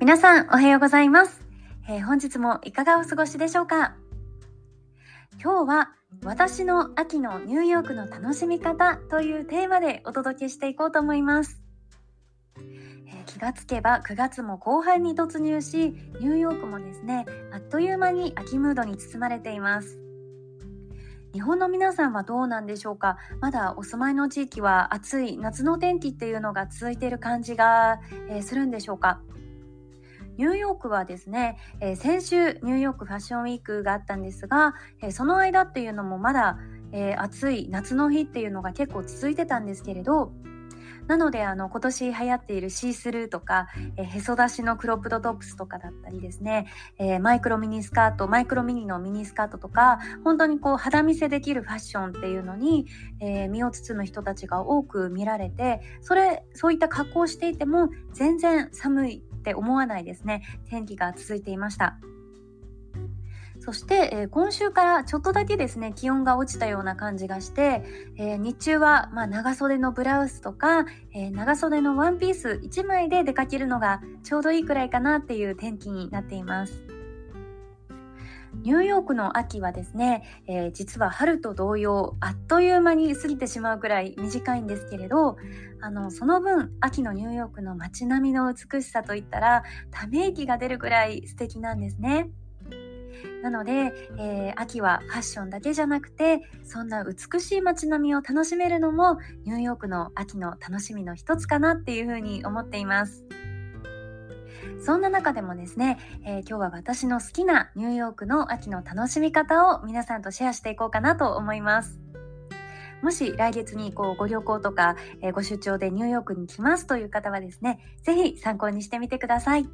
皆さんおはようございます、えー、本日もいかがお過ごしでしょうか？今日は私の秋のニューヨークの楽しみ方というテーマでお届けしていこうと思います、えー、気がつけば9月も後半に突入しニューヨークもですねあっという間に秋ムードに包まれています。日本の皆さんはどうなんでしょうか？まだお住まいの地域は暑い夏の天気っていうのが続いている感じが、えー、するんでしょうか？ニューヨークはですね、えー、先週ニューヨークファッションウィークがあったんですが、えー、その間っていうのもまだ、えー、暑い夏の日っていうのが結構続いてたんですけれどなのであの今年流行っているシースルーとか、え、へそ出しのクロップドトップスとかだったりですね、えー、マイクロミニスカートマイクロミニのミニスカートとか本当にこう肌見せできるファッションっていうのに、えー、身を包む人たちが多く見られてそれそういった格好をしていても全然寒いって思わないですね天気が続いていましたそして、えー、今週からちょっとだけですね気温が落ちたような感じがして、えー、日中は、まあ、長袖のブラウスとか、えー、長袖のワンピース1枚で出かけるのがちょうどいいくらいかなっていう天気になっています。ニューヨークの秋はですね、えー、実は春と同様あっという間に過ぎてしまうくらい短いんですけれどあのその分秋のニューヨークの街並みの美しさといったらため息が出るくらい素敵なんですね。なので、えー、秋はファッションだけじゃなくてそんな美しい街並みを楽しめるのもニューヨークの秋の楽しみの一つかなっていうふうに思っています。そんな中でもですね、えー、今日は私の好きなニューヨークの秋の楽しみ方を皆さんとシェアしていこうかなと思います。もし来月にこうご旅行とか、えー、ご出張でニューヨークに来ますという方はですね、ぜひ参考にしてみてください。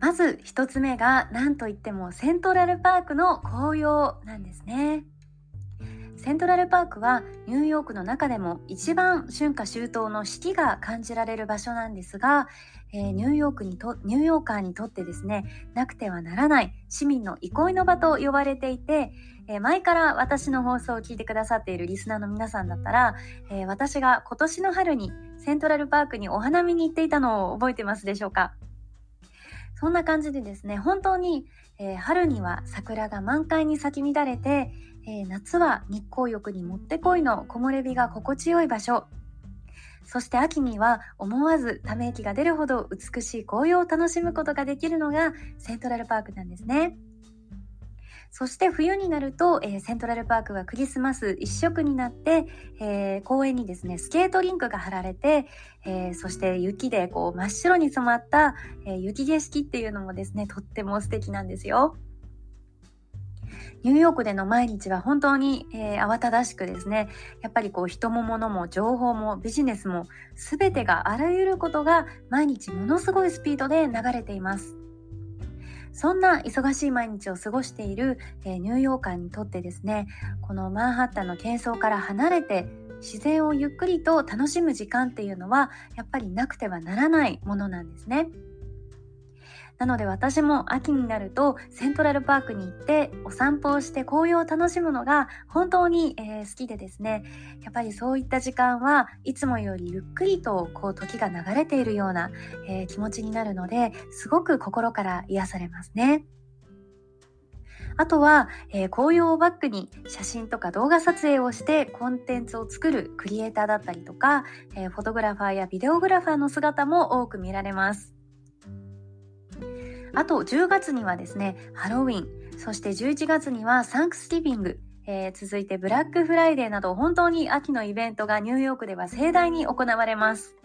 まず1つ目が何といってもセントラルパークの紅葉なんですね。セントラルパークはニューヨークの中でも一番春夏秋冬の四季が感じられる場所なんですが、えー、ニューヨークにとニューヨーカーにとってですねなくてはならない市民の憩いの場と呼ばれていて、えー、前から私の放送を聞いてくださっているリスナーの皆さんだったら、えー、私が今年の春にセントラルパークにお花見に行っていたのを覚えてますでしょうか？そんな感じでですね本当に、え春には桜が満開に咲き乱れて、え夏は日光浴にもってこいの木漏れ日が心地よい場所そして秋には思わずため息が出るほど美しい紅葉を楽しむことができるのがセントラルパークなんですね。そして冬になると、えー、セントラルパークはクリスマス一色になって、えー、公園にですねスケートリンクが張られて、えー、そして雪でこう真っ白に染まった、え雪景色っていうのもですねとっても素敵なんですよ。ニューヨークでの毎日は本当に、えー、慌ただしくですねやっぱりこう人も物も情報もビジネスも全てがあらゆることが毎日ものすごいスピードで流れていますそんな忙しい毎日を過ごしている、えー、ニューヨーカーにとってですねこのマンハッタンの喧騒から離れて自然をゆっくりと楽しむ時間っていうのはやっぱりなくてはならないものなんですね。なので私も秋になるとセントラルパークに行ってお散歩をして紅葉を楽しむのが本当に、えー、好きでですねやっぱりそういった時間はいつもよりゆっくりとこう時が流れているような、えー、気持ちになるのですごく心から癒されますね。あとは、えー、紅葉をバックに写真とか動画撮影をしてコンテンツを作るクリエイターだったりとか、えー、フォトグラファーやビデオグラファーの姿も多く見られます。あと10月にはですね、ハロウィン、そして11月にはサンクスギビング、えー、続いてブラックフライデーなど本当に秋のイベントがニューヨークでは盛大に行われます。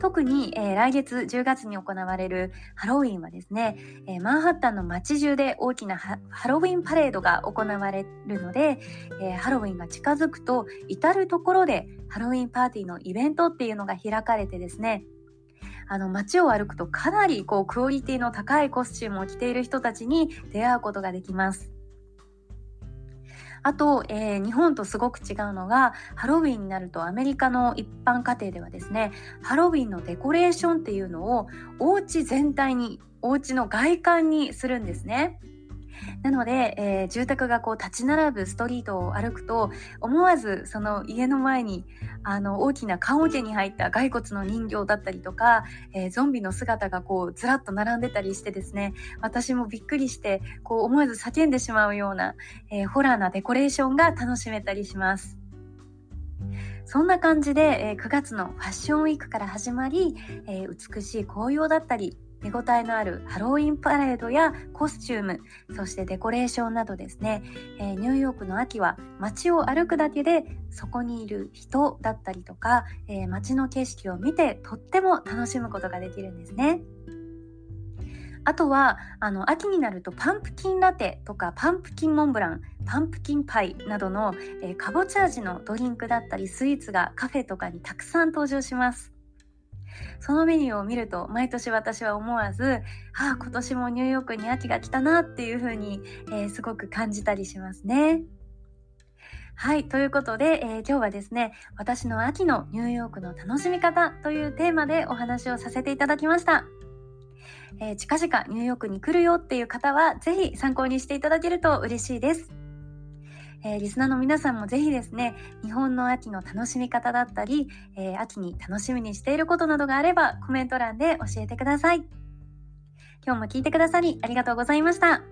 特に、えー、来月10月に行われるハロウィンはですね、えー、マンハッタンの街中で大きなハロウィンパレードが行われるので、えー、ハロウィンが近づくと至る所でハロウィンパーティーのイベントっていうのが開かれてですねあの街を歩くとかなりこうクオリティの高いコスチュームを着ている人たちに出会うことができます。あと、えー、日本とすごく違うのがハロウィンになるとアメリカの一般家庭ではですねハロウィンのデコレーションっていうのをお家全体にお家の外観にするんですね。なので、えー、住宅がこう立ち並ぶストリートを歩くと思わずその家の前にあの大きな棺桶に入った骸骨の人形だったりとか、えー、ゾンビの姿がこうずらっと並んでたりしてですね私もびっくりしてこう思わず叫んでしまうような、えー、ホラーなデコレーションが楽しめたりします。そんな感じで、え9月のファッションウィークから始まり、え美しい紅葉だったり見応えのあるハロウィンパレードやコスチュームそしてデコレーションなどですね、えー、ニューヨークの秋は街を歩くだけでそこにいる人だったりとか、えー、街の景色を見てとっても楽しむことができるんですね。あとはあの秋になるとパンプキンラテとかパンプキンモンブランパンプキンパイなどの、えー、かぼちゃ味のドリンクだったりスイーツがカフェとかにたくさん登場します。そのメニューを見ると毎年私は思わずああ今年もニューヨークに秋が来たなっていう風に、えー、すごく感じたりしますね。はい。ということで、えー、今日はですね、私の秋のニューヨークの楽しみ方というテーマでお話をさせていただきました。えー、近々ニューヨークに来るよっていう方は、ぜひ参考にしていただけると嬉しいです。えー、リスナーの皆さんもぜひですね、日本の秋の楽しみ方だったり、えー、秋に楽しみにしていることなどがあればコメント欄で教えてください。今日も聞いてくださりありがとうございました。